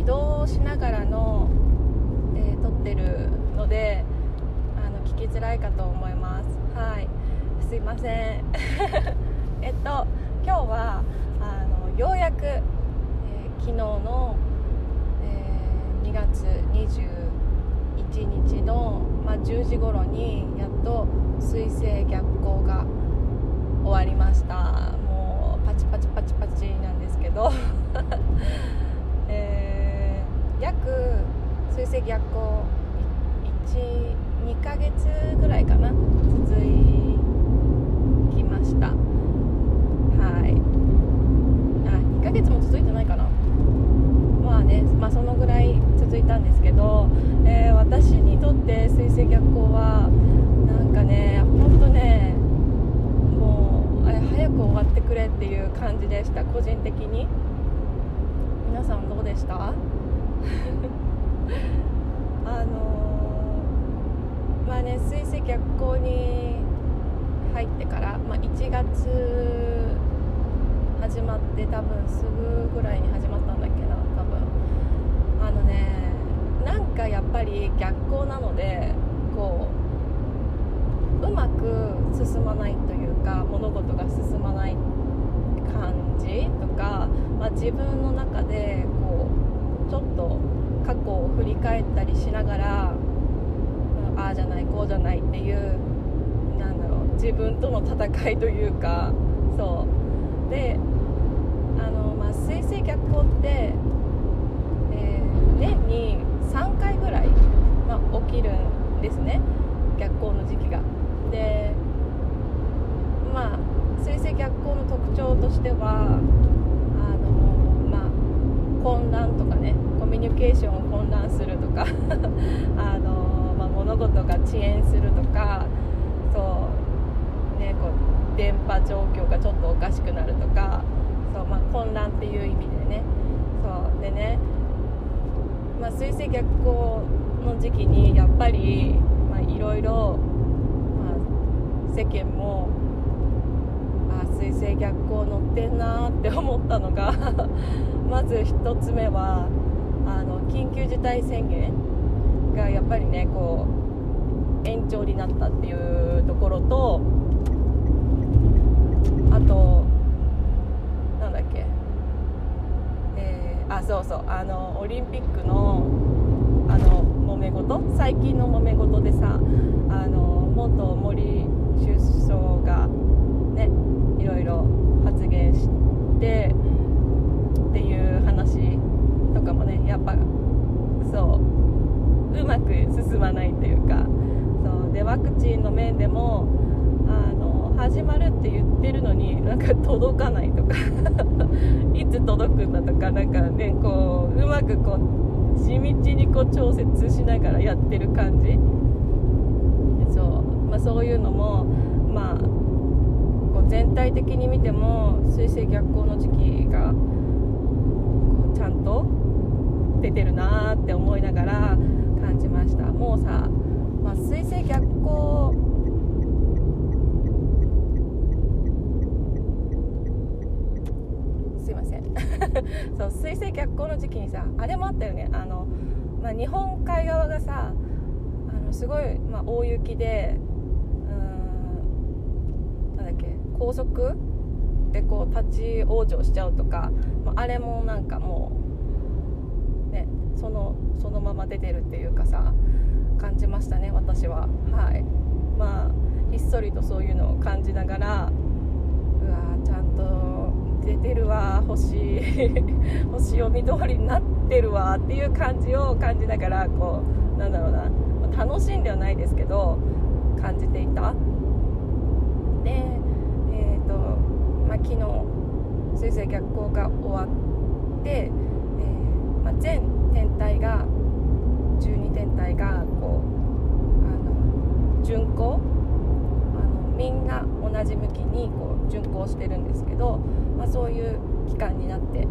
移動しながらの、えー、撮ってるのであの聞きづらいかと思います。はい。すいません。えっと今日はあのようやく、えー、昨日の、えー、2月21日の、まあ、10時頃にやっと水星逆行が終わりました。もうパチパチパチパチなんですけど。えー、約水星逆行12ヶ月ぐらいかな続きました。はい。あ2ヶ月も続いてないかな。まあね、まあ、そのぐらい続いたんですけど、えー、私にとって水星逆行はなんかね本当ねもう早く終わってくれっていう感じでした個人的に。皆さんどうでした？あのー、まあね水星逆行に入ってから、まあ、1月始まって多分すぐぐらいに始まったんだっけな多分。あのねなんかやっぱり逆行なのでこううまく進まないというか物事が進まない感じとか、まあ、自分の中でちょっと過去を振り返ったりしながら、ああじゃないこうじゃないっていうなんだろう自分との戦いというかそうであの、まあ、水星逆行って、えー、年に3回ぐらい、まあ、起きるんですね逆行の時期が。でまあ水星逆行の特徴としてはあの混乱とかねコミュニケーションを混乱するとか あの、まあ、物事が遅延するとかそうねこう電波状況がちょっとおかしくなるとかそう、まあ、混乱っていう意味でねそうでね、まあ、水星逆行の時期にやっぱりいろいろ世間もあ水星逆行乗ってんなって思ったのが まず1つ目はあの緊急事態宣言がやっぱりねこう延長になったっていうところとあとなんだっけ。えー、あそうそうあのオリンピックのあの揉め事？最近の揉め事でさあの元森首相がねいろいろ発言してっていう話とかもねやっぱそううまく進まないというか。そう。でワクチンの面でもあの始まるって言ってるのになんか届かないとか。いつ届くんだとか。なんかねこううまくこう地道にこう調節しながらやってる感じ。そう。まあ、そういうのも、まあ、こう全体的に見ても水星逆行の時期がこうちゃんと出てるなって思いながら感じました。もうさ、まあ、水星逆行。すいません。そう水星逆行の時期にさあれもあったよね。あの、まあ、日本海側がさあのすごい、まあ、大雪でうんなんだっけ高速でこう立ち往生しちゃうとか、まあ、あれもなんかもうそのそのまま出てるっていうかさ感じましたね私は。はい。まあひっそりとそういうのを感じながらうわちゃんと出てるわ星 星読み通りになってるわっていう感じを感じながらこうなんだろうな楽しんではないですけど感じていた。でえとまあ、昨日水星逆行が終わって、えー、まあ、全天体ががこうあの巡行？あのみんな同じ向きにこう巡行してるんですけど、まあ、そういう期間になって。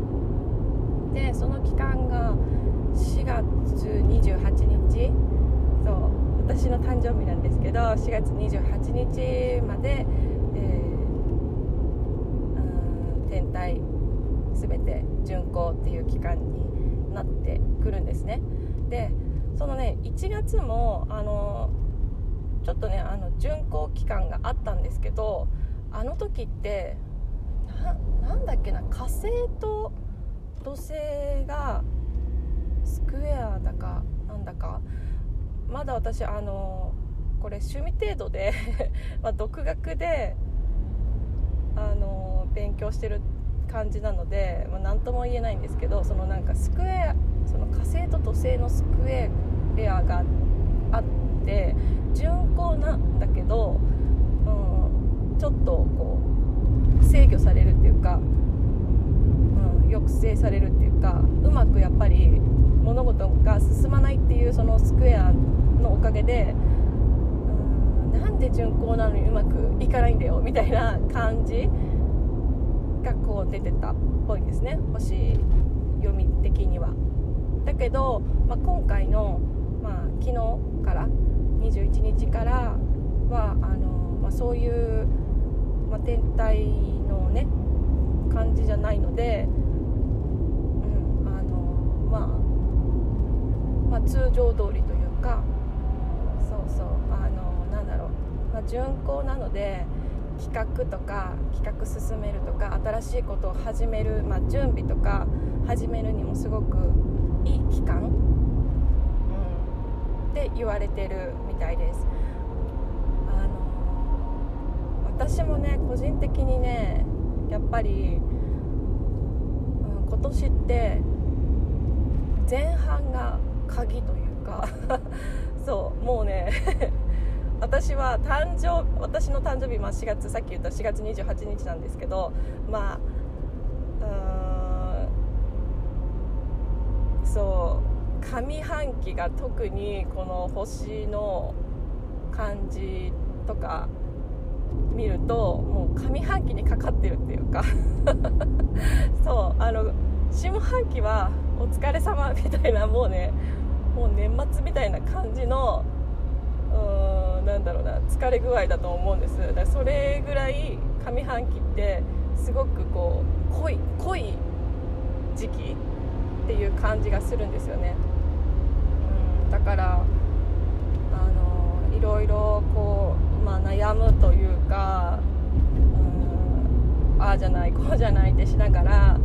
でその期間が4月28日。そう私の誕生日なんですけど4月28日まで、えー天体全て巡航っていう期間になってくるんですね。でそのね1月もあのちょっとねあの巡航期間があったんですけどあの時ってなんだっけな火星と土星がスクエアだかなんだかまだ私あのこれ趣味程度で まあ独学であの勉強してる感じなので、まあ、何とも言えないんですけどそのなんかスクエアその火星と土星のスクエアがあって巡航なんだけど、うん、ちょっとこう制御されるっていうか、うん、抑制されるっていうかうまくやっぱり物事が進まないっていうそのスクエアのおかげで、なんで巡航なのにうまくいかないんだよみたいな感じがこう出てたっぽいですね星読み的には。だけど、まあ、今回の、まあ、昨日から21日からはあの、まあ、そういう、まあ、天体のね感じじゃないので、うんあのまあ、まあ通常通りというかそうそうあのなんだろう、まあ、巡航なので企画とか企画進めるとか新しいことを始める、まあ、準備とか始めるにもすごくいい期間、うん、って言われてるみたいです。あの私もね個人的にねやっぱり、うん、今年って前半が鍵というか そうもうね 私は誕生私の誕生日、まあ、4月さっき言った4月28日なんですけどまあうんそう上半期が特にこの星の感じとか見るともう上半期にかかってるっていうか。そうあの下半期はお疲れ様みたいなもうねもう年末みたいな感じのうんなんだろうな疲れ具合だと思うんです。だからそれぐらい上半期ってすごくこう濃い濃い時期っていう感じがするんですよね。うんだからあのいろいろこう、まあ、悩むというかうんああじゃないこうじゃないってしながら、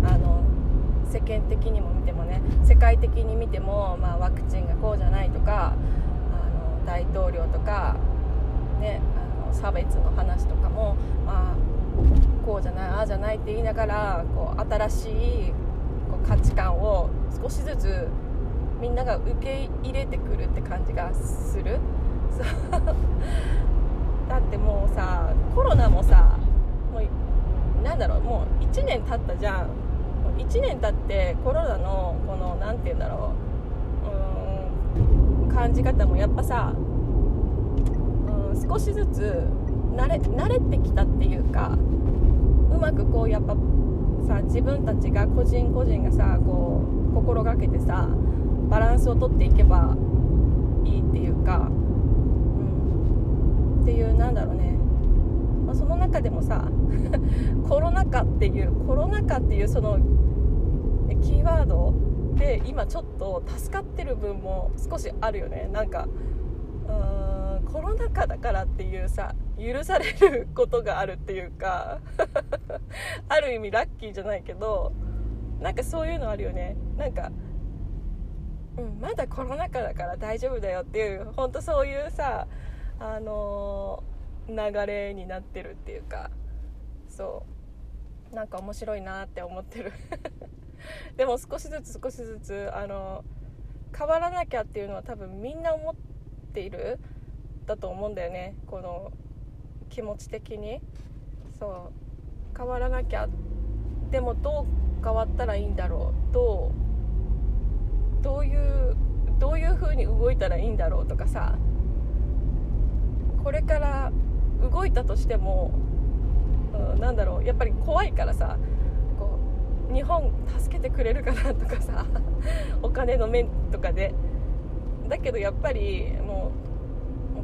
うん、あの世間的にも見てもね世界的に見ても、まあ、ワクチンがこうじゃないとかあの大統領とか、ね、あの差別の話とかも、まあ、こうじゃないああじゃないって言いながらこう新しい価値観を少しずつみんなが受け入れてくるって感じがする。だってもうさコロナもさもうなんだろうもう1年経ったじゃん。1年経ってコロナのこの何て言うんだろううん感じ方もやっぱさ、うん、少しずつ慣れ慣れてきたっていうかうまくこうやっぱさ自分たちが個人個人がさこう心がけてさバランスをとっていけばいいっていうか、うん、っていうなんだろうね、まあ、その中でもさ コロナ禍っていうコロナ禍っていうそのキーワードで今ちょっと助かってる分も少しあるよね。なんかうーんコロナ禍だからっていうさ許されることがあるっていうか ある意味ラッキーじゃないけどなんかそういうのあるよね。なんかうん、まだコロナ禍だから大丈夫だよっていう本当そういうさあのー、流れになってるっていうかそう。なんか面白いなって思ってる。でも少しずつ少しずつあの変わらなきゃっていうのは多分みんな思っているだと思うんだよね。この気持ち的に。そう。変わらなきゃ。でもどう変わったらいいんだろう。どうどういうどういう風に動いたらいいんだろうとかさ。これから動いたとしても、うん、なんだろう。やっぱり怖いからさ。こう日本助けてくれるかなとかさ。お金の面とかで。だけどやっぱりも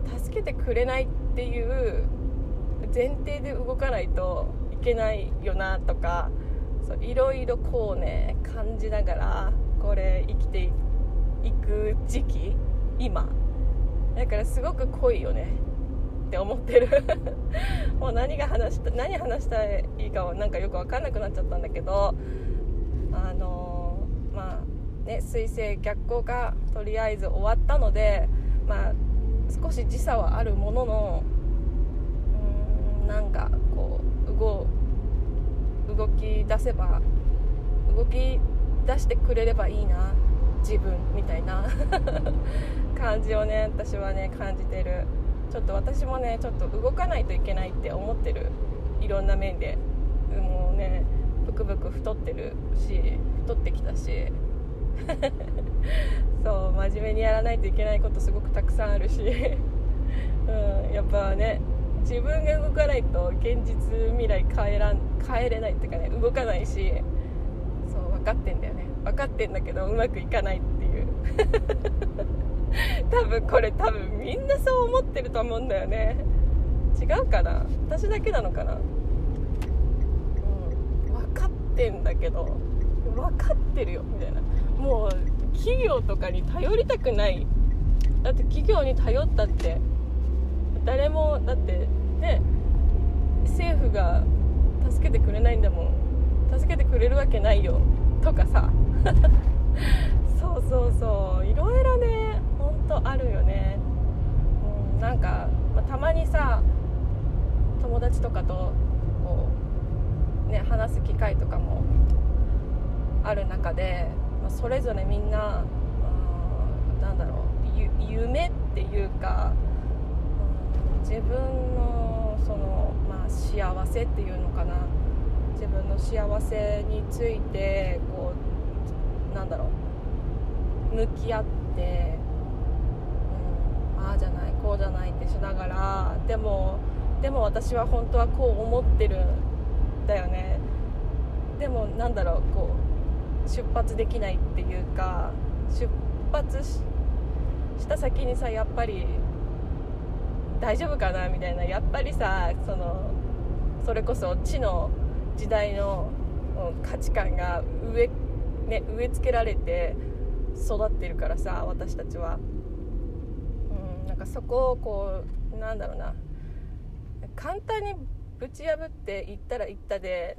う助けてくれないっていう前提で動かないといけないよなとかそういろいろこうね感じながらこれ生きていく時期今。だからすごく濃いよねって思ってる。もう何が話した何話したらいいかはなんかよく分かんなくなっちゃったんだけどあのー、まあね彗星逆行がとりあえず終わったのでまあ少し時差はあるもののなんかこう動動き出せば動き出してくれればいいな自分みたいな 感じをね私はね感じてる。ちょっと私もねちょっと動かないといけないって思ってる。いろんな面で。もうねブクブク太ってるし太ってきたし。そう真面目にやらないといけないことすごくたくさんあるし、うん、やっぱね自分が動かないと現実未来変えらん変えれないっていうかね動かないしそう分かってんだよね。分かってんだけどうまくいかないっていう。多分これ多分みんなそう思ってると思うんだよね。違うかな？私だけなのかな？うん。分かってんだけど分かってるよみたいな。もう企業とかに頼りたくない。だって企業に頼ったって誰もだってね政府が助けてくれないんだもん。助けてくれるわけないよ。とかさ。そうそうそう。いろいろねほんとあるよね、うん、なんか、まあ、たまにさ友達とかとこうね話す機会とかもある中で、まあ、それぞれみんな、うん、なんだろう夢っていうか、自分のその、まあ、幸せっていうのかな。自分の幸せについてこうなんだろう。向き合って、うん、ああじゃないこうじゃないってしながらでもでも私は本当はこう思ってるんだよね。でもなんだろうこう出発できないっていうか出発した先にさやっぱり大丈夫かなみたいなやっぱりさそのそれこそ地の時代の価値観が植,、ね、植え付けられて育ってるからさ私たちは、うん、なんかそこをこうなんだろうな。簡単にぶち破っていったらいったで、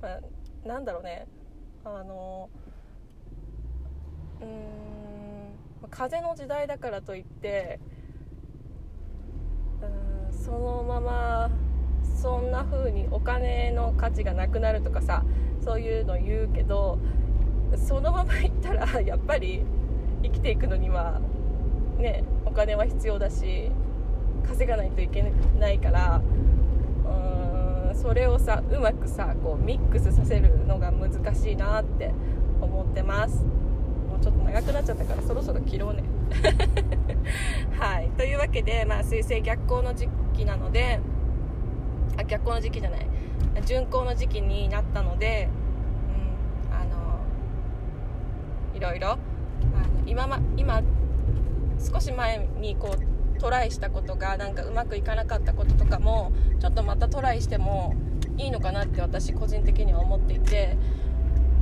まあ、なんだろうね。あのうん風の時代だからといってそのままそんな風にお金の価値がなくなるとかさそういうの言うけどそのままいったら やっぱり生きていくのにはねお金は必要だし稼がないといけないからうーんそれをさうまくさこうミックスさせるのが難しいなって思ってます。もうちょっと長くなっちゃったからそろそろ切ろうね。はい。というわけでまあ水星逆行の時期なのであ逆行の時期じゃない。巡行の時期になったので、うん、あのいろいろあの今,、ま、今少し前にこうトライしたことがなんかうまくいかなかったこととかもちょっとまたトライしてもいいのかなって私個人的には思っていて、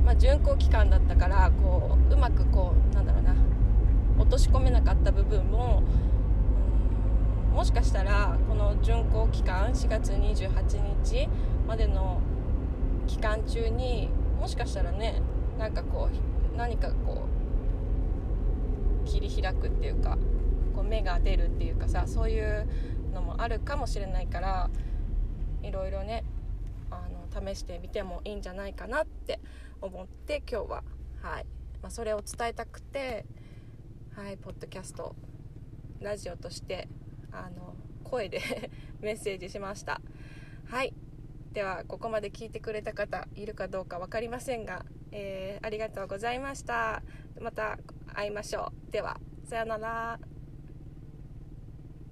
まあ、巡航期間だったからこううまくこうなんだろうな落とし込めなかった部分ももしかしたらこの巡航期間4月28日までの期間中にもしかしたらねなんかこう何かこう切り開くっていうかこう芽が出るっていうかさそういうのもあるかもしれないからいろいろねあの試してみてもいいんじゃないかなって思って今日は。はい、まあ、それを伝えたくてはいポッドキャストラジオとしてあの声で メッセージしました。はい。ではここまで聞いてくれた方いるかどうか分かりませんが、えー、ありがとうございました。また会いましょう。ではさようなら。